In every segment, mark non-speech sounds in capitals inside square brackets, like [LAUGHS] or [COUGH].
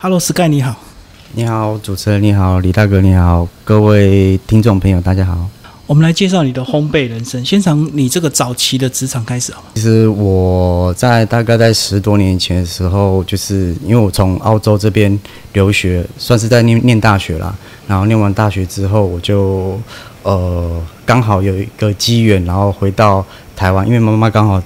Hello Sky，你好。你好，主持人你好，李大哥你好，各位听众朋友大家好。我们来介绍你的烘焙人生，先从你这个早期的职场开始好吗？其实我在大概在十多年前的时候，就是因为我从澳洲这边留学，算是在念念大学啦。然后念完大学之后，我就呃刚好有一个机缘，然后回到台湾，因为妈妈刚好。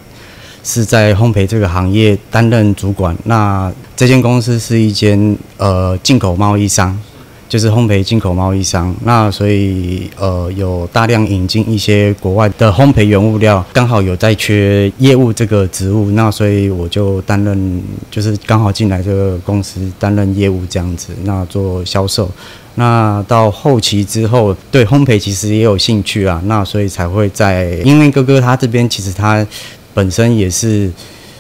是在烘焙这个行业担任主管。那这间公司是一间呃进口贸易商，就是烘焙进口贸易商。那所以呃有大量引进一些国外的烘焙原物料，刚好有在缺业务这个职务，那所以我就担任，就是刚好进来这个公司担任业务这样子，那做销售。那到后期之后，对烘焙其实也有兴趣啊，那所以才会在，因为哥哥他这边其实他。本身也是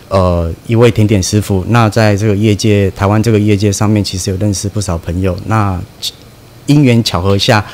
呃一位甜点师傅，那在这个业界，台湾这个业界上面，其实有认识不少朋友。那因缘巧合下，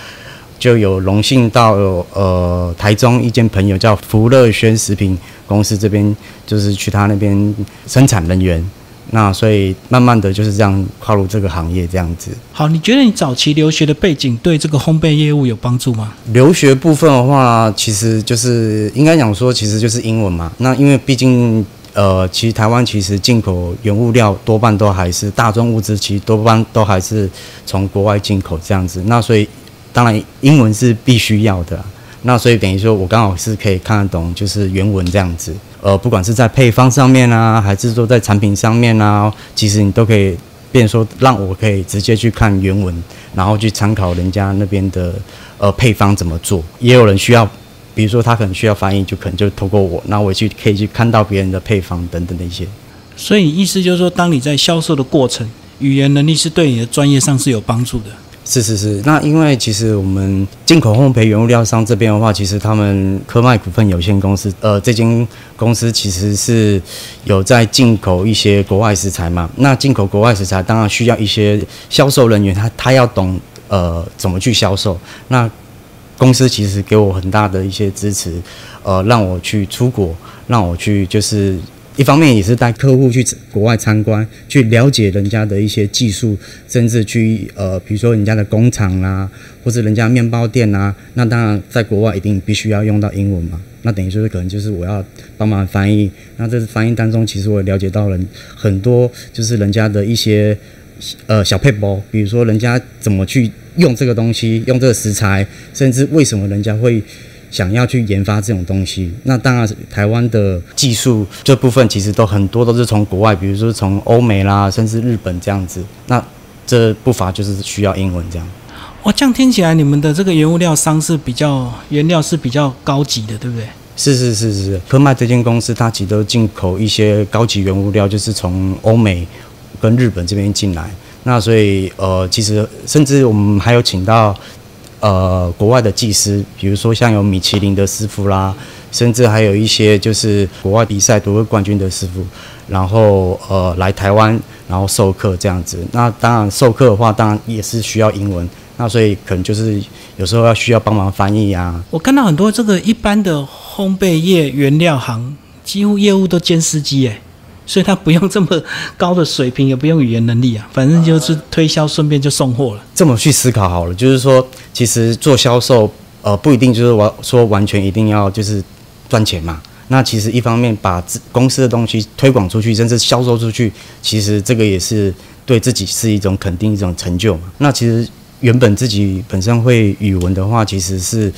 就有荣幸到呃台中一间朋友叫福乐轩食品公司这边，就是去他那边生产人员。那所以慢慢的就是这样跨入这个行业这样子。好，你觉得你早期留学的背景对这个烘焙业务有帮助吗？留学部分的话，其实就是应该讲说，其实就是英文嘛。那因为毕竟呃，其实台湾其实进口原物料多半都还是大宗物资，其实多半都还是从国外进口这样子。那所以当然英文是必须要的。那所以等于说我刚好是可以看得懂，就是原文这样子。呃，不管是在配方上面啊，还是说在产品上面啊，其实你都可以变说让我可以直接去看原文，然后去参考人家那边的呃配方怎么做。也有人需要，比如说他可能需要翻译，就可能就透过我，那我去可以去看到别人的配方等等的一些。所以意思就是说，当你在销售的过程，语言能力是对你的专业上是有帮助的。是是是，那因为其实我们进口烘焙原物料商这边的话，其实他们科麦股份有限公司，呃，这间公司其实是有在进口一些国外食材嘛。那进口国外食材，当然需要一些销售人员，他他要懂呃怎么去销售。那公司其实给我很大的一些支持，呃，让我去出国，让我去就是。一方面也是带客户去国外参观，去了解人家的一些技术，甚至去呃，比如说人家的工厂啦，或者人家面包店啊，那当然在国外一定必须要用到英文嘛。那等于说是可能就是我要帮忙翻译。那这翻译当中，其实我也了解到了很多，就是人家的一些呃小配包，比如说人家怎么去用这个东西，用这个食材，甚至为什么人家会。想要去研发这种东西，那当然台湾的技术这部分其实都很多都是从国外，比如说从欧美啦，甚至日本这样子。那这不乏就是需要英文这样。哇，这样听起来你们的这个原物料商是比较原料是比较高级的，对不对？是是是是，科迈这间公司它其实都进口一些高级原物料，就是从欧美跟日本这边进来。那所以呃，其实甚至我们还有请到。呃，国外的技师，比如说像有米其林的师傅啦，甚至还有一些就是国外比赛夺过冠军的师傅，然后呃来台湾，然后授课这样子。那当然授课的话，当然也是需要英文，那所以可能就是有时候要需要帮忙翻译啊。我看到很多这个一般的烘焙业原料行，几乎业务都兼司机诶。所以他不用这么高的水平，也不用语言能力啊，反正就是推销，顺便就送货了。这么去思考好了，就是说，其实做销售，呃，不一定就是完说完全一定要就是赚钱嘛。那其实一方面把公司的东西推广出去，甚至销售出去，其实这个也是对自己是一种肯定，一种成就嘛。那其实原本自己本身会语文的话，其实是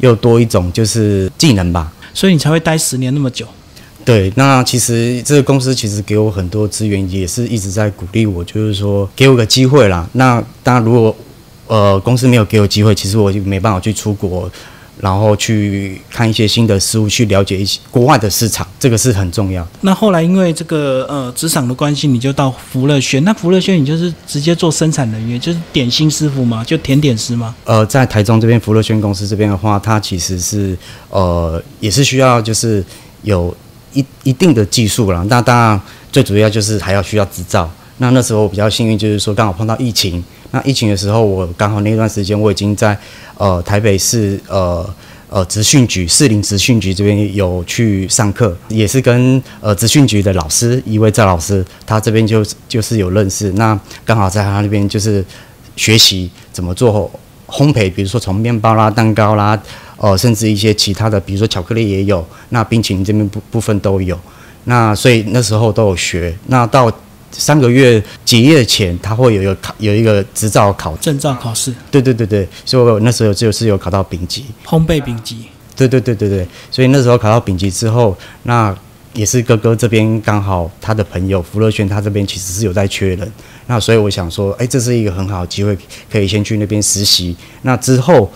又多一种就是技能吧。所以你才会待十年那么久。对，那其实这个公司其实给我很多资源，也是一直在鼓励我，就是说给我个机会啦。那当然，如果呃公司没有给我机会，其实我就没办法去出国，然后去看一些新的事物，去了解一些国外的市场，这个是很重要。那后来因为这个呃职场的关系，你就到福乐轩。那福乐轩你就是直接做生产人员，就是点心师傅吗？就甜点师吗？呃，在台中这边福乐轩公司这边的话，它其实是呃也是需要就是有。一一定的技术了，那当然最主要就是还要需要执照。那那时候我比较幸运，就是说刚好碰到疫情。那疫情的时候，我刚好那段时间我已经在呃台北市呃呃职训局士林职训局这边有去上课，也是跟呃职训局的老师一位赵老师，他这边就就是有认识，那刚好在他那边就是学习怎么做烘焙，比如说从面包啦、蛋糕啦，呃，甚至一些其他的，比如说巧克力也有，那冰淇淋这边部部分都有，那所以那时候都有学，那到。三个月结业前，他会有一个考，有一个执照考证照考试。对对对对，所以我那时候就是有考到丙级，烘焙丙级。对对对对对，所以那时候考到丙级之后，那也是哥哥这边刚好他的朋友福乐轩他这边其实是有在缺人，那所以我想说，哎，这是一个很好的机会，可以先去那边实习，那之后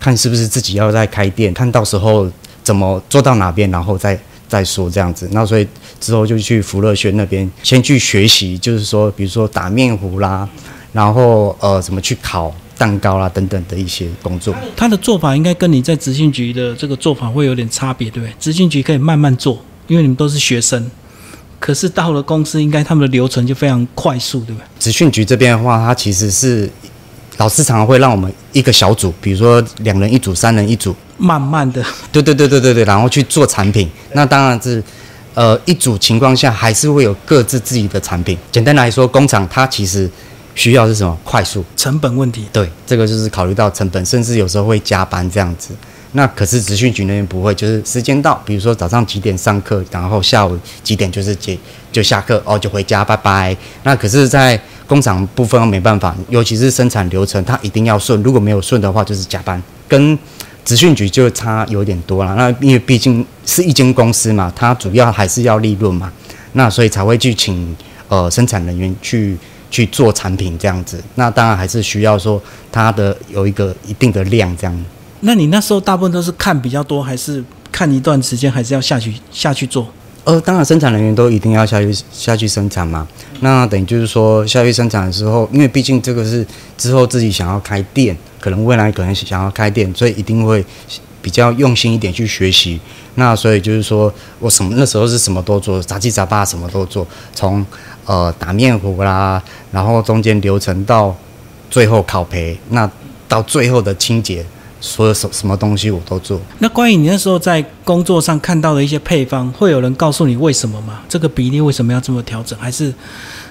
看是不是自己要再开店，看到时候怎么做到哪边，然后再。再说这样子，那所以之后就去福乐轩那边先去学习，就是说，比如说打面糊啦，然后呃，怎么去烤蛋糕啦等等的一些工作。他的做法应该跟你在执训局的这个做法会有点差别，对不对？执训局可以慢慢做，因为你们都是学生，可是到了公司，应该他们的流程就非常快速，对不对？执训局这边的话，它其实是老师常常会让我们一个小组，比如说两人一组、三人一组。慢慢的，对对对对对对，然后去做产品。那当然是，呃，一组情况下还是会有各自自己的产品。简单来说，工厂它其实需要是什么？快速，成本问题。对，这个就是考虑到成本，甚至有时候会加班这样子。那可是职训局那边不会，就是时间到，比如说早上几点上课，然后下午几点就是结就下课哦，就回家，拜拜。那可是，在工厂部分没办法，尤其是生产流程，它一定要顺，如果没有顺的话，就是加班跟。资讯局就差有点多了，那因为毕竟是一间公司嘛，它主要还是要利润嘛，那所以才会去请呃生产人员去去做产品这样子。那当然还是需要说它的有一个一定的量这样。那你那时候大部分都是看比较多，还是看一段时间，还是要下去下去做？呃，当然生产人员都一定要下去下去生产嘛。那等于就是说下去生产的时候，因为毕竟这个是之后自己想要开店。可能未来可能想要开店，所以一定会比较用心一点去学习。那所以就是说我什么那时候是什么都做，杂七杂八什么都做，从呃打面糊啦，然后中间流程到最后烤焙，那到最后的清洁，所有什什么东西我都做。那关于你那时候在工作上看到的一些配方，会有人告诉你为什么吗？这个比例为什么要这么调整？还是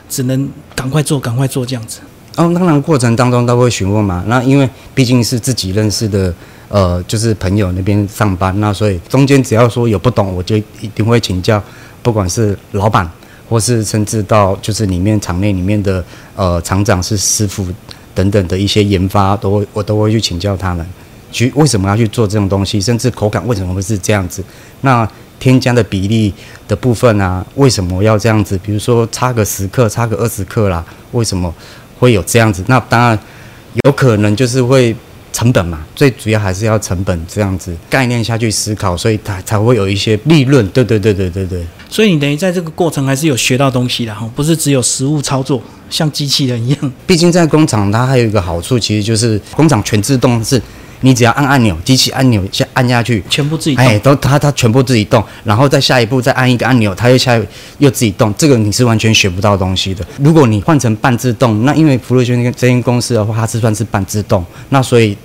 只能赶快做，赶快做这样子？哦，当然过程当中都会询问嘛。那因为毕竟是自己认识的，呃，就是朋友那边上班，那所以中间只要说有不懂，我就一定会请教，不管是老板，或是甚至到就是里面厂内里面的呃厂长是师傅等等的一些研发，都会我都会去请教他们，去为什么要去做这种东西，甚至口感为什么会是这样子，那添加的比例的部分啊，为什么要这样子？比如说差个十克，差个二十克啦，为什么？会有这样子，那当然有可能就是会成本嘛，最主要还是要成本这样子概念下去思考，所以它才会有一些利润。对对对对对对。所以你等于在这个过程还是有学到东西的哈，不是只有实物操作，像机器人一样。毕竟在工厂，它还有一个好处，其实就是工厂全自动是。你只要按按钮，机器按钮下按下去，全部自己动。哎，都它它全部自己动，然后再下一步再按一个按钮，它又下又自己动。这个你是完全学不到东西的。如果你换成半自动，那因为福禄轩这间公司的话，它是算是半自动，那所以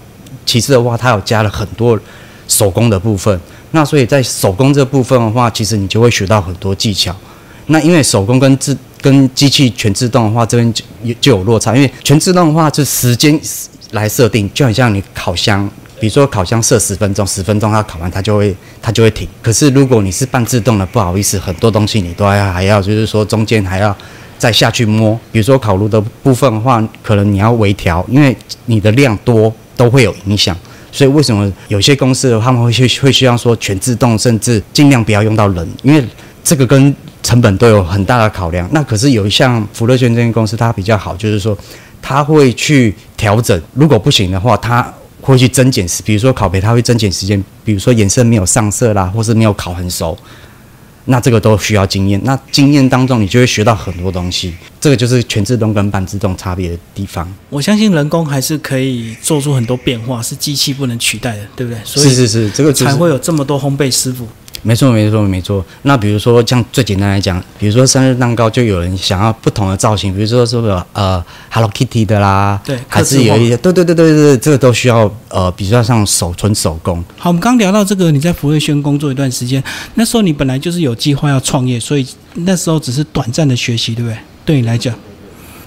其次的话，它有加了很多手工的部分。那所以在手工这部分的话，其实你就会学到很多技巧。那因为手工跟自跟机器全自动的话，这边就就有落差，因为全自动的话是时间。来设定就很像你烤箱，比如说烤箱设十分钟，十分钟它烤完它就会它就会停。可是如果你是半自动的，不好意思，很多东西你都要还要就是说中间还要再下去摸。比如说烤炉的部分的话，可能你要微调，因为你的量多都会有影响。所以为什么有些公司他们会去会希望说全自动，甚至尽量不要用到人，因为这个跟成本都有很大的考量。那可是有一项福乐轩这间公司它比较好，就是说。他会去调整，如果不行的话，他会去增减时，比如说烤焙，他会增减时间，比如说颜色没有上色啦，或是没有烤很熟，那这个都需要经验。那经验当中，你就会学到很多东西。这个就是全自动跟半自动差别的地方。我相信人工还是可以做出很多变化，是机器不能取代的，对不对？是是是，这个才会有这么多烘焙师傅。没错，没错，没错。那比如说，像最简单来讲，比如说生日蛋糕，就有人想要不同的造型，比如说是不是呃 Hello Kitty 的啦，对还是有一些，对对对对对对，这个都需要呃比较像手纯手工。好，我们刚聊到这个，你在福瑞轩工作一段时间，那时候你本来就是有计划要创业，所以那时候只是短暂的学习，对不对？对你来讲，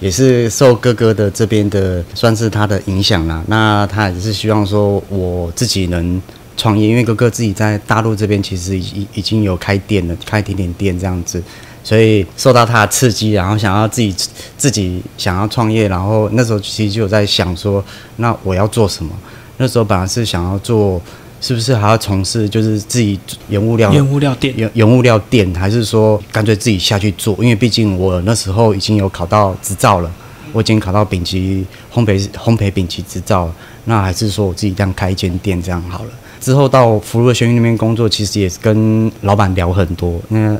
也是受哥哥的这边的算是他的影响啦。那他也是希望说我自己能创业，因为哥哥自己在大陆这边其实已已已经有开店了，开甜点店这样子，所以受到他的刺激，然后想要自己自己想要创业，然后那时候其实就有在想说，那我要做什么？那时候本来是想要做。是不是还要从事就是自己原物料、原物料店、原原物料店，还是说干脆自己下去做？因为毕竟我那时候已经有考到执照了，我已经考到丙级烘焙烘焙丙级执照。那还是说我自己这样开一间店这样好了？之后到福禄轩那边工作，其实也是跟老板聊很多。那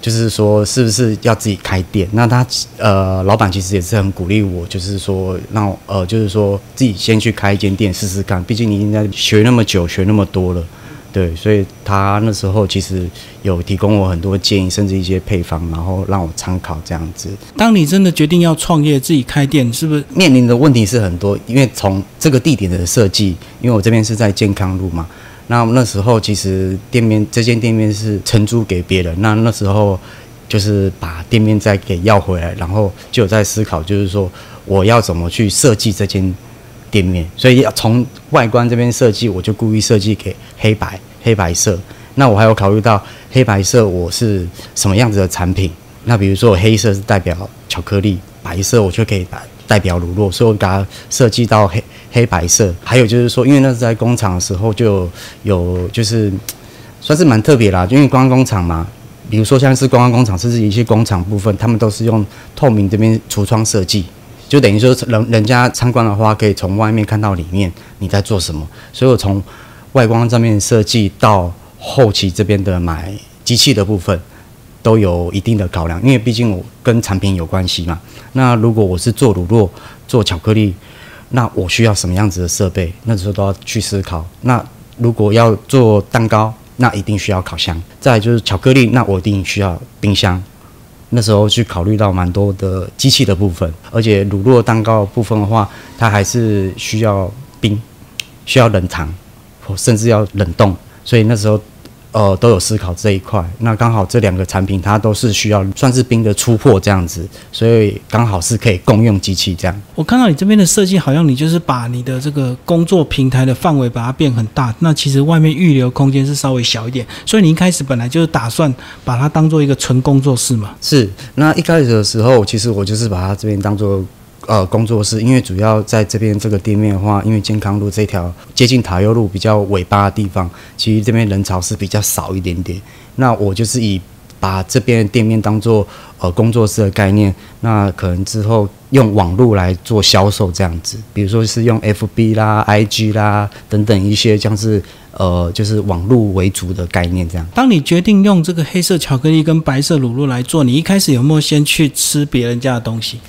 就是说，是不是要自己开店？那他呃，老板其实也是很鼓励我，就是说让呃，就是说自己先去开一间店试试看。毕竟你应该学那么久，学那么多了，对，所以他那时候其实有提供我很多建议，甚至一些配方，然后让我参考这样子。当你真的决定要创业自己开店，是不是面临的问题是很多？因为从这个地点的设计，因为我这边是在健康路嘛。那那时候其实店面这间店面是承租给别人，那那时候就是把店面再给要回来，然后就有在思考，就是说我要怎么去设计这间店面，所以要从外观这边设计，我就故意设计给黑白黑白色。那我还有考虑到黑白色我是什么样子的产品，那比如说我黑色是代表巧克力，白色我就可以把代表乳酪，所以我给它设计到黑。黑白色，还有就是说，因为那是在工厂的时候就有，就是算是蛮特别啦。因为观光工厂嘛，比如说像是观光工厂，甚至一些工厂部分，他们都是用透明这边橱窗设计，就等于说人人家参观的话，可以从外面看到里面你在做什么。所以我从外观上面设计到后期这边的买机器的部分，都有一定的考量，因为毕竟我跟产品有关系嘛。那如果我是做乳酪、做巧克力。那我需要什么样子的设备？那时候都要去思考。那如果要做蛋糕，那一定需要烤箱。再就是巧克力，那我一定需要冰箱。那时候去考虑到蛮多的机器的部分，而且乳酪蛋糕部分的话，它还是需要冰，需要冷藏，甚至要冷冻。所以那时候。呃，都有思考这一块。那刚好这两个产品，它都是需要算是冰的出货这样子，所以刚好是可以共用机器这样。我看到你这边的设计，好像你就是把你的这个工作平台的范围把它变很大。那其实外面预留空间是稍微小一点，所以你一开始本来就是打算把它当做一个纯工作室嘛？是。那一开始的时候，其实我就是把它这边当做。呃，工作室，因为主要在这边这个店面的话，因为健康路这条接近塔悠路比较尾巴的地方，其实这边人潮是比较少一点点。那我就是以把这边店面当做呃工作室的概念，那可能之后用网络来做销售这样子，比如说是用 FB 啦、IG 啦等等一些像是呃就是网络为主的概念这样。当你决定用这个黑色巧克力跟白色乳酪来做，你一开始有没有先去吃别人家的东西？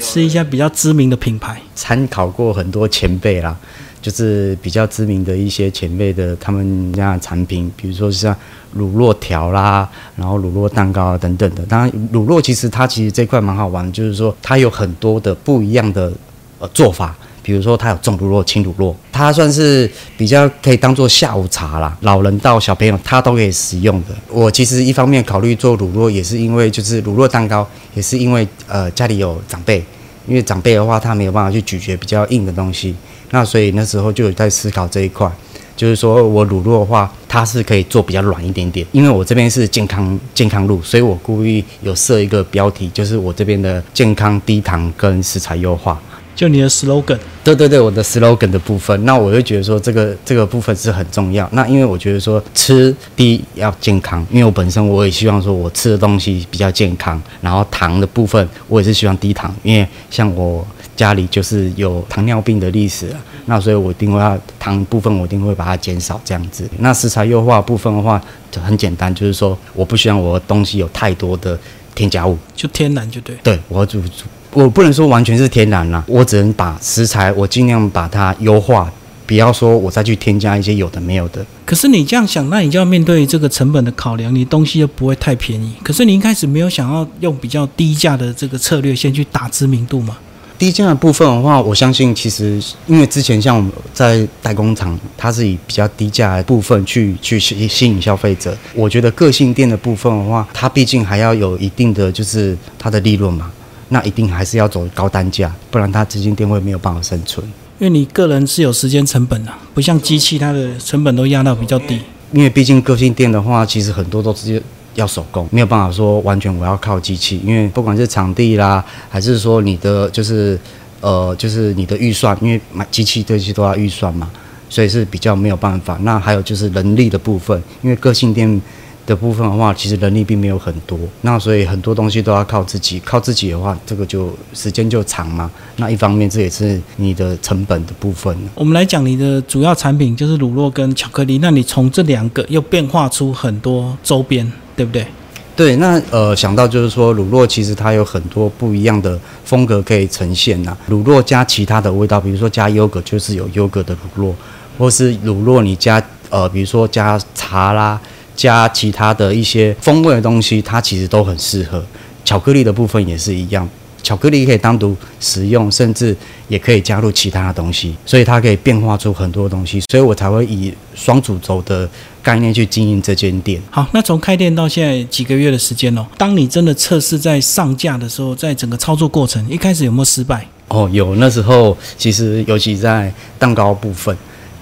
吃一下比较知名的品牌，参考过很多前辈啦，就是比较知名的一些前辈的他们家的产品，比如说像乳酪条啦，然后乳酪蛋糕啊等等的。当然，乳酪其实它其实这块蛮好玩，就是说它有很多的不一样的呃做法。比如说，它有重乳酪、轻乳酪，它算是比较可以当做下午茶啦，老人到小朋友他都可以食用的。我其实一方面考虑做乳酪，也是因为就是乳酪蛋糕，也是因为呃家里有长辈，因为长辈的话他没有办法去咀嚼比较硬的东西，那所以那时候就有在思考这一块，就是说我乳酪的话，它是可以做比较软一点点，因为我这边是健康健康路，所以我故意有设一个标题，就是我这边的健康低糖跟食材优化。就你的 slogan，对对对，我的 slogan 的部分，那我就觉得说这个这个部分是很重要。那因为我觉得说吃第一要健康，因为我本身我也希望说我吃的东西比较健康，然后糖的部分我也是希望低糖，因为像我家里就是有糖尿病的历史，那所以我一定会要糖部分我一定会把它减少这样子。那食材优化部分的话就很简单，就是说我不希望我的东西有太多的添加物，就天然就对。对，我煮煮。我不能说完全是天然啦，我只能把食材，我尽量把它优化，不要说我再去添加一些有的没有的。可是你这样想，那你就要面对这个成本的考量，你东西又不会太便宜。可是你一开始没有想要用比较低价的这个策略先去打知名度嘛？低价的部分的话，我相信其实因为之前像我们在代工厂，它是以比较低价的部分去去吸吸引消费者。我觉得个性店的部分的话，它毕竟还要有一定的就是它的利润嘛，那一定还是要走高单价，不然它这间店会没有办法生存。因为你个人是有时间成本的，不像机器，它的成本都压到比较低。因为毕竟个性店的话，其实很多都直接。要手工，没有办法说完全我要靠机器，因为不管是场地啦，还是说你的就是呃就是你的预算，因为买机器这些都要预算嘛，所以是比较没有办法。那还有就是人力的部分，因为个性店的部分的话，其实人力并没有很多，那所以很多东西都要靠自己。靠自己的话，这个就时间就长嘛。那一方面这也是你的成本的部分。我们来讲你的主要产品就是乳酪跟巧克力，那你从这两个又变化出很多周边。对不对？对，那呃想到就是说，乳酪其实它有很多不一样的风格可以呈现呐。乳酪加其他的味道，比如说加优格，就是有优格的乳酪，或是乳酪你加呃，比如说加茶啦，加其他的一些风味的东西，它其实都很适合。巧克力的部分也是一样。巧克力可以单独食用，甚至也可以加入其他的东西，所以它可以变化出很多东西，所以我才会以双主轴的概念去经营这间店。好，那从开店到现在几个月的时间哦，当你真的测试在上架的时候，在整个操作过程一开始有没有失败？哦，有，那时候其实尤其在蛋糕部分、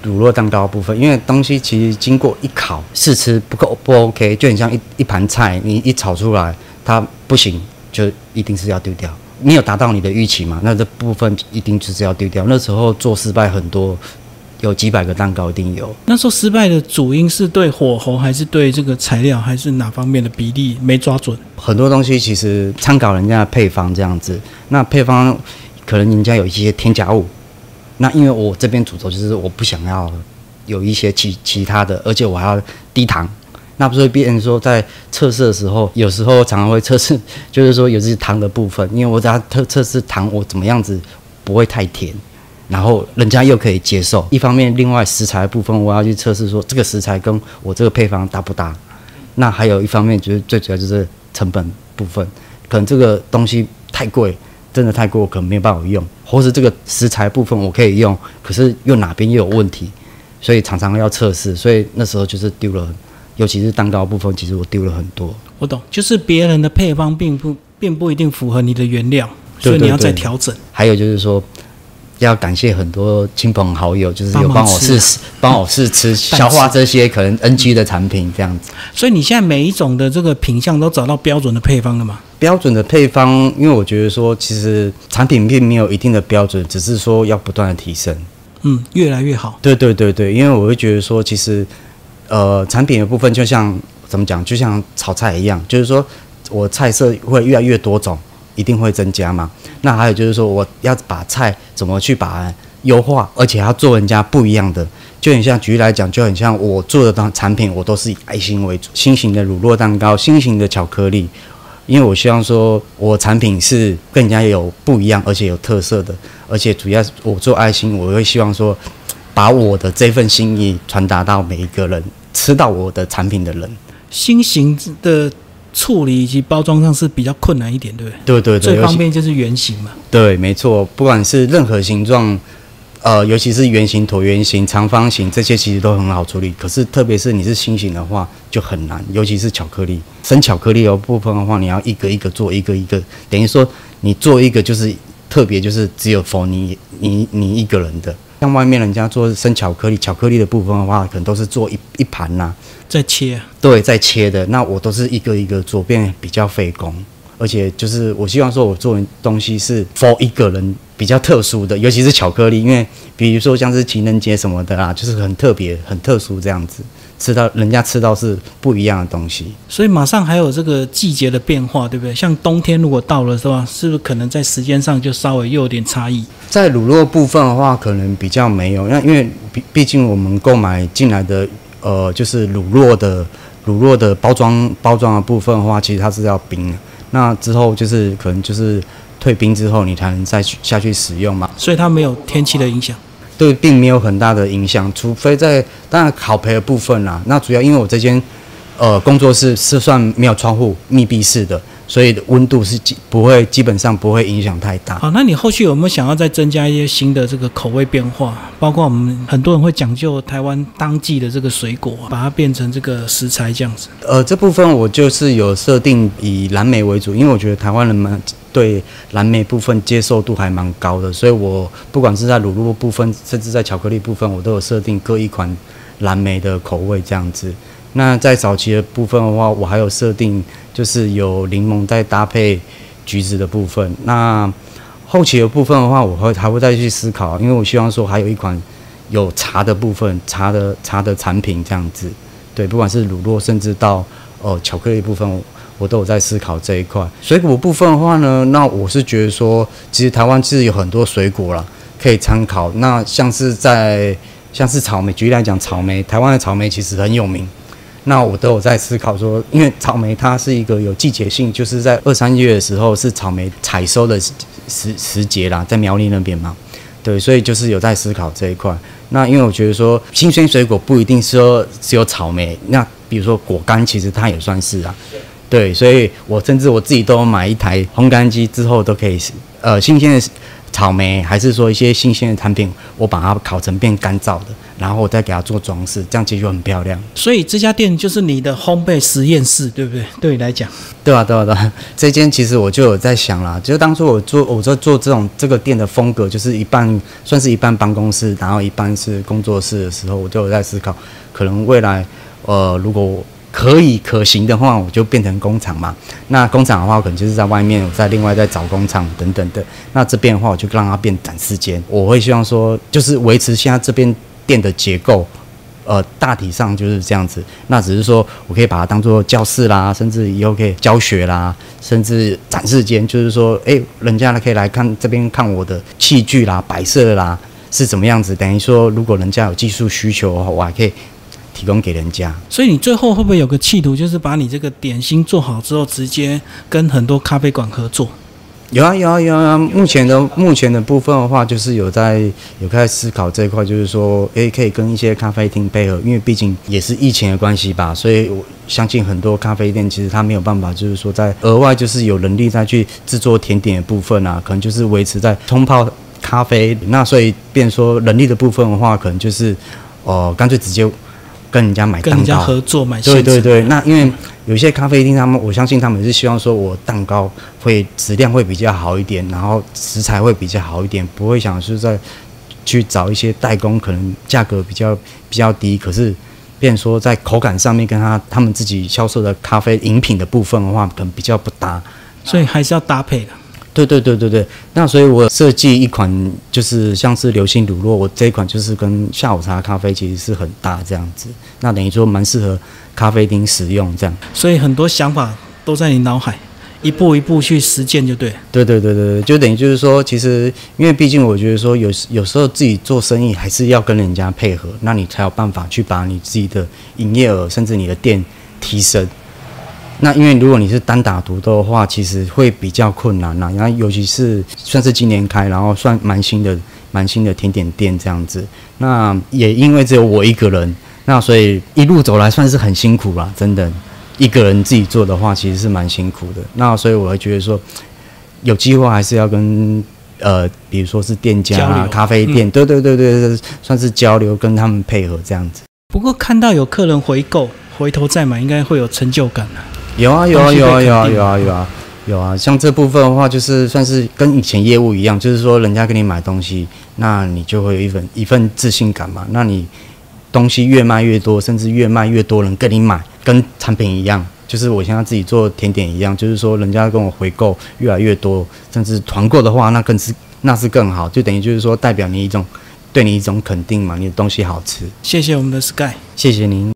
乳酪蛋糕部分，因为东西其实经过一烤试吃不够不 OK，就很像一一盘菜，你一炒出来它不行，就一定是要丢掉。没有达到你的预期嘛？那这部分一定就是要丢掉。那时候做失败很多，有几百个蛋糕一定有。那时候失败的主因是对火候，还是对这个材料，还是哪方面的比例没抓准？很多东西其实参考人家的配方这样子，那配方可能人家有一些添加物。那因为我这边主轴就是我不想要有一些其其他的，而且我还要低糖。那不是别人说在测试的时候，有时候常常会测试，就是说有些糖的部分，因为我只要测测试糖我怎么样子不会太甜，然后人家又可以接受。一方面，另外食材部分我要去测试说这个食材跟我这个配方搭不搭。那还有一方面，就是最主要就是成本部分，可能这个东西太贵，真的太贵，我可能没有办法用，或是这个食材部分我可以用，可是又哪边又有问题，所以常常要测试，所以那时候就是丢了。尤其是蛋糕部分，其实我丢了很多。我懂，就是别人的配方并不并不一定符合你的原料，所以你要再调整。还有就是说，要感谢很多亲朋好友，就是有帮我试帮我试吃 [LAUGHS] 消化这些可能 NG 的产品这样子。所以你现在每一种的这个品相都找到标准的配方了吗？标准的配方，因为我觉得说，其实产品并没有一定的标准，只是说要不断的提升。嗯，越来越好。对对对对，因为我会觉得说，其实。呃，产品的部分就像怎么讲，就像炒菜一样，就是说我菜色会越来越多种，一定会增加嘛。那还有就是说，我要把菜怎么去把优化，而且要做人家不一样的，就很像举例来讲，就很像我做的当产品，我都是以爱心为主，新型的乳酪蛋糕，新型的巧克力，因为我希望说我产品是更加有不一样，而且有特色的，而且主要我做爱心，我会希望说把我的这份心意传达到每一个人。吃到我的产品的人，新型的处理以及包装上是比较困难一点，对不对？对对对，最方便就是圆形嘛。对，没错，不管是任何形状，呃，尤其是圆形、椭圆形、长方形这些，其实都很好处理。可是，特别是你是心形的话，就很难。尤其是巧克力，生巧克力的部分的话，你要一个一个做，一个一个，等于说你做一个就是特别，就是只有否你你你一个人的。像外面人家做生巧克力，巧克力的部分的话，可能都是做一一盘呐，在切。对，在切的。那我都是一个一个做，变比较费工。而且就是我希望说，我做的东西是 for 一个人比较特殊的，尤其是巧克力，因为比如说像是情人节什么的啊，就是很特别、很特殊这样子。吃到人家吃到是不一样的东西，所以马上还有这个季节的变化，对不对？像冬天如果到了，是吧？是不是可能在时间上就稍微又有点差异？在乳酪部分的话，可能比较没有，那因为毕毕竟我们购买进来的，呃，就是乳酪的乳酪的包装包装的部分的话，其实它是要冰的。那之后就是可能就是退冰之后，你才能再去下去使用嘛。所以它没有天气的影响。对，并没有很大的影响，除非在当然烤培的部分啦。那主要因为我这间呃工作室是算没有窗户、密闭式的，所以温度是基不会基本上不会影响太大。好，那你后续有没有想要再增加一些新的这个口味变化？包括我们很多人会讲究台湾当季的这个水果，把它变成这个食材这样子。呃，这部分我就是有设定以蓝莓为主，因为我觉得台湾人们对蓝莓部分接受度还蛮高的，所以我不管是在乳酪部分，甚至在巧克力部分，我都有设定各一款蓝莓的口味这样子。那在早期的部分的话，我还有设定就是有柠檬再搭配橘子的部分。那后期的部分的话，我会还会再去思考，因为我希望说还有一款有茶的部分，茶的茶的产品这样子。对，不管是乳酪，甚至到呃巧克力部分，我都有在思考这一块。水果部分的话呢，那我是觉得说，其实台湾其实有很多水果啦，可以参考。那像是在像是草莓，举例来讲，草莓，台湾的草莓其实很有名。那我都有在思考说，因为草莓它是一个有季节性，就是在二三月的时候是草莓采收的时时节啦，在苗栗那边嘛，对，所以就是有在思考这一块。那因为我觉得说，新鲜水果不一定说只有草莓，那比如说果干，其实它也算是啊，对，所以我甚至我自己都买一台烘干机，之后都可以呃新鲜的。草莓还是说一些新鲜的产品，我把它烤成变干燥的，然后我再给它做装饰，这样其实就很漂亮。所以这家店就是你的烘焙实验室，对不对？对你来讲，对啊，对啊，对啊。这间其实我就有在想啦，就是当初我做我在做这种这个店的风格，就是一半算是一半办公室，然后一半是工作室的时候，我就有在思考，可能未来呃如果。可以可行的话，我就变成工厂嘛。那工厂的话，我可能就是在外面，我再另外再找工厂等等的。那这边的话，我就让它变展示间。我会希望说，就是维持现在这边店的结构，呃，大体上就是这样子。那只是说我可以把它当做教室啦，甚至以后可以教学啦，甚至展示间，就是说，哎，人家呢可以来看这边看我的器具啦、摆设啦是怎么样子。等于说，如果人家有技术需求的话，我还可以。提供给人家，所以你最后会不会有个企图，就是把你这个点心做好之后，直接跟很多咖啡馆合作？有啊有啊有啊！目前的目前的部分的话，就是有在有开始思考这一块，就是说，诶，可以跟一些咖啡厅配合，因为毕竟也是疫情的关系吧，所以我相信很多咖啡店其实它没有办法，就是说在额外就是有能力再去制作甜点的部分啊，可能就是维持在冲泡咖啡，那所以变说人力的部分的话，可能就是哦，干脆直接。跟人家买跟人家合作买对对对，那因为有些咖啡厅，他们我相信他们是希望说我蛋糕会质量会比较好一点，然后食材会比较好一点，不会想是在去找一些代工，可能价格比较比较低，可是变说在口感上面跟他他们自己销售的咖啡饮品的部分的话，可能比较不搭，所以还是要搭配的。对对对对对，那所以我设计一款就是像是流心乳酪，我这一款就是跟下午茶咖啡其实是很搭这样子，那等于说蛮适合咖啡厅使用这样。所以很多想法都在你脑海，一步一步去实践就对。对对对对，就等于就是说，其实因为毕竟我觉得说有有时候自己做生意还是要跟人家配合，那你才有办法去把你自己的营业额甚至你的店提升。那因为如果你是单打独斗的话，其实会比较困难呐。然后尤其是算是今年开，然后算蛮新的、蛮新的甜点店这样子。那也因为只有我一个人，那所以一路走来算是很辛苦啦，真的。一个人自己做的话，其实是蛮辛苦的。那所以我会觉得说，有机会还是要跟呃，比如说是店家啊、咖啡店，对对对对对，算是交流，跟他们配合这样子。不过看到有客人回购，回头再买，应该会有成就感啊。有啊有啊有啊有啊有啊有啊有啊，像这部分的话，就是算是跟以前业务一样，就是说人家给你买东西，那你就会有一份一份自信感嘛。那你东西越卖越多，甚至越卖越多人跟你买，跟产品一样，就是我现在自己做甜点一样，就是说人家跟我回购越来越多，甚至团购的话，那更是那是更好，就等于就是说代表你一种对你一种肯定嘛，你的东西好吃。谢谢我们的 Sky，谢谢您。